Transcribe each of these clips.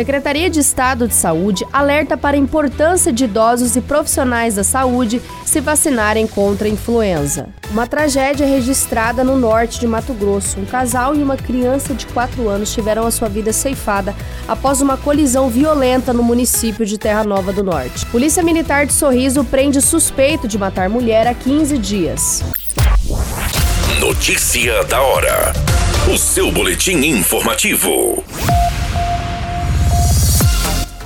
Secretaria de Estado de Saúde alerta para a importância de idosos e profissionais da saúde se vacinarem contra a influenza. Uma tragédia registrada no norte de Mato Grosso. Um casal e uma criança de 4 anos tiveram a sua vida ceifada após uma colisão violenta no município de Terra Nova do Norte. Polícia Militar de Sorriso prende suspeito de matar mulher há 15 dias. Notícia da hora. O seu boletim informativo.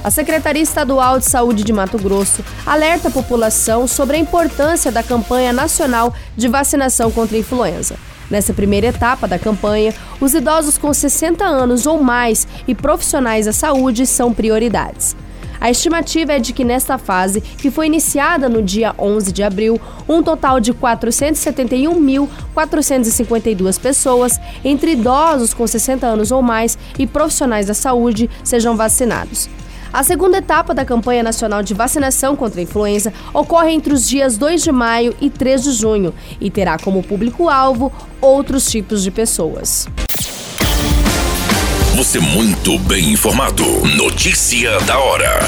A Secretaria Estadual de Saúde de Mato Grosso alerta a população sobre a importância da campanha nacional de vacinação contra a influenza. Nessa primeira etapa da campanha, os idosos com 60 anos ou mais e profissionais da saúde são prioridades. A estimativa é de que nesta fase, que foi iniciada no dia 11 de abril, um total de 471.452 pessoas, entre idosos com 60 anos ou mais e profissionais da saúde, sejam vacinados. A segunda etapa da campanha nacional de vacinação contra a influenza ocorre entre os dias 2 de maio e 3 de junho e terá como público-alvo outros tipos de pessoas. Você muito bem informado. Notícia da hora.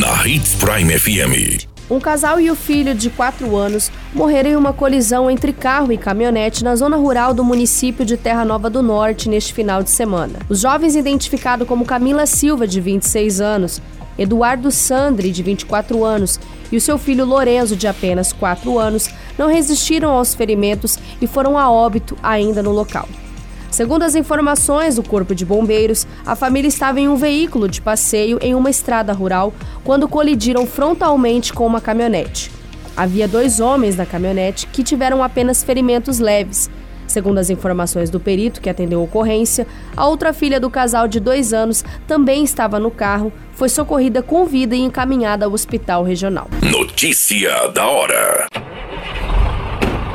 Na Hits Prime FM. Um casal e o filho de 4 anos morreram em uma colisão entre carro e caminhonete na zona rural do município de Terra Nova do Norte neste final de semana. Os jovens, identificados como Camila Silva, de 26 anos, Eduardo Sandri, de 24 anos, e o seu filho Lorenzo, de apenas 4 anos, não resistiram aos ferimentos e foram a óbito ainda no local. Segundo as informações do Corpo de Bombeiros, a família estava em um veículo de passeio em uma estrada rural quando colidiram frontalmente com uma caminhonete. Havia dois homens na caminhonete que tiveram apenas ferimentos leves. Segundo as informações do perito que atendeu a ocorrência, a outra filha do casal de dois anos também estava no carro, foi socorrida com vida e encaminhada ao hospital regional. Notícia da hora.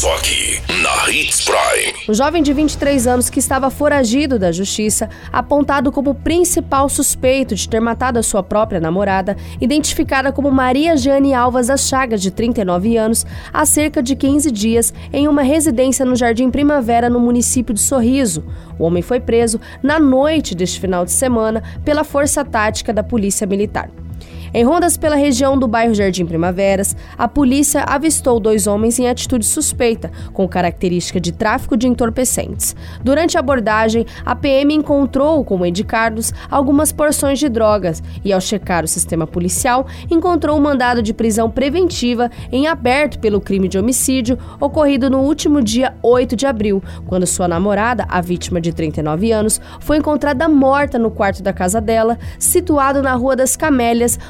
Só aqui, na Hits Prime. O jovem de 23 anos que estava foragido da justiça, apontado como principal suspeito de ter matado a sua própria namorada, identificada como Maria Jane Alvas das Chagas, de 39 anos, há cerca de 15 dias, em uma residência no Jardim Primavera, no município de Sorriso. O homem foi preso na noite deste final de semana pela Força Tática da Polícia Militar. Em rondas pela região do bairro Jardim Primaveras, a polícia avistou dois homens em atitude suspeita, com característica de tráfico de entorpecentes. Durante a abordagem, a PM encontrou com Ed Carlos algumas porções de drogas e, ao checar o sistema policial, encontrou um mandado de prisão preventiva em aberto pelo crime de homicídio ocorrido no último dia 8 de abril, quando sua namorada, a vítima de 39 anos, foi encontrada morta no quarto da casa dela, situado na Rua das Camélias,